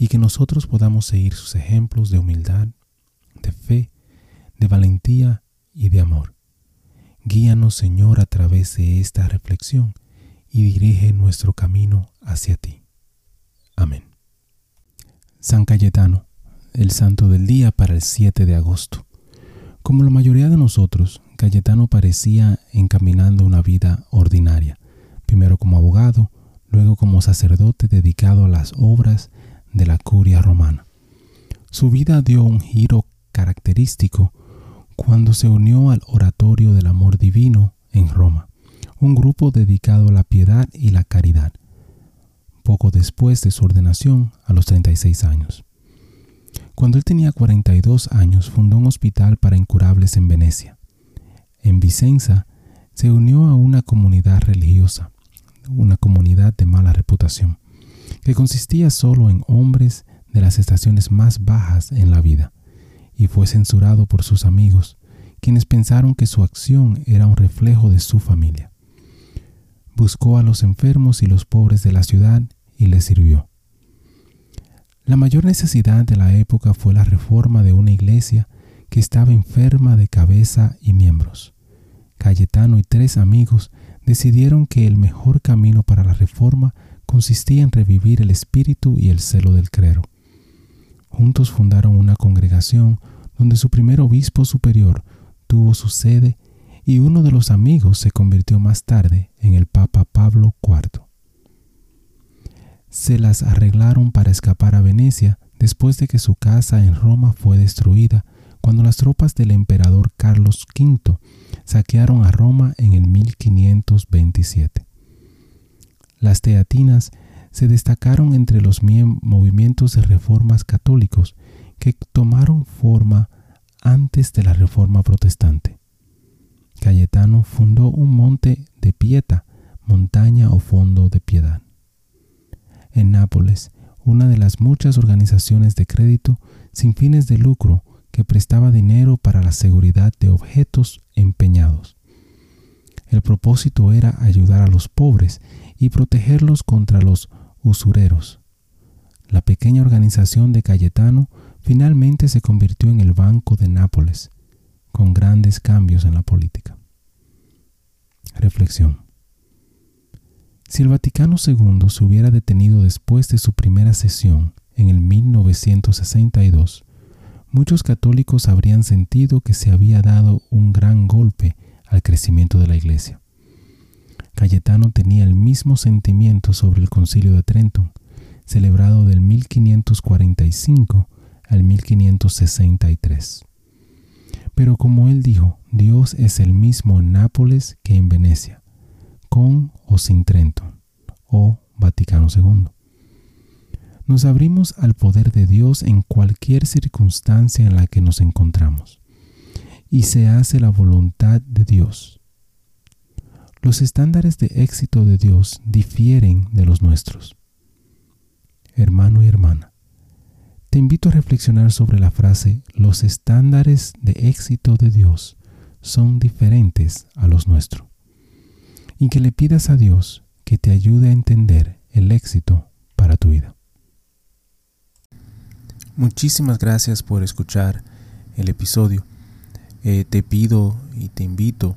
y que nosotros podamos seguir sus ejemplos de humildad, de fe, de valentía y de amor. Guíanos, Señor, a través de esta reflexión y dirige nuestro camino hacia ti. Amén. San Cayetano, el santo del día para el 7 de agosto. Como la mayoría de nosotros, Cayetano parecía encaminando una vida ordinaria primero como abogado, luego como sacerdote dedicado a las obras de la curia romana. Su vida dio un giro característico cuando se unió al Oratorio del Amor Divino en Roma, un grupo dedicado a la piedad y la caridad, poco después de su ordenación a los 36 años. Cuando él tenía 42 años fundó un hospital para incurables en Venecia. En Vicenza se unió a una comunidad religiosa una comunidad de mala reputación, que consistía solo en hombres de las estaciones más bajas en la vida, y fue censurado por sus amigos, quienes pensaron que su acción era un reflejo de su familia. Buscó a los enfermos y los pobres de la ciudad y les sirvió. La mayor necesidad de la época fue la reforma de una iglesia que estaba enferma de cabeza y miembros. Cayetano y tres amigos decidieron que el mejor camino para la reforma consistía en revivir el espíritu y el celo del clero. Juntos fundaron una congregación donde su primer obispo superior tuvo su sede y uno de los amigos se convirtió más tarde en el Papa Pablo IV. Se las arreglaron para escapar a Venecia después de que su casa en Roma fue destruida cuando las tropas del emperador Carlos V saquearon a Roma en el 1527. Las teatinas se destacaron entre los movimientos de reformas católicos que tomaron forma antes de la reforma protestante. Cayetano fundó un monte de Pieta, montaña o fondo de piedad. En Nápoles, una de las muchas organizaciones de crédito sin fines de lucro que prestaba dinero para la seguridad de objetos empeñados. El propósito era ayudar a los pobres y protegerlos contra los usureros. La pequeña organización de Cayetano finalmente se convirtió en el Banco de Nápoles, con grandes cambios en la política. Reflexión. Si el Vaticano II se hubiera detenido después de su primera sesión en el 1962, muchos católicos habrían sentido que se había dado un gran golpe al crecimiento de la Iglesia. Cayetano tenía el mismo sentimiento sobre el Concilio de Trenton, celebrado del 1545 al 1563. Pero como él dijo, Dios es el mismo en Nápoles que en Venecia, con o sin Trenton, o Vaticano II nos abrimos al poder de Dios en cualquier circunstancia en la que nos encontramos y se hace la voluntad de Dios. Los estándares de éxito de Dios difieren de los nuestros. Hermano y hermana, te invito a reflexionar sobre la frase los estándares de éxito de Dios son diferentes a los nuestros y que le pidas a Dios que te ayude a entender el éxito para tu vida. Muchísimas gracias por escuchar el episodio. Eh, te pido y te invito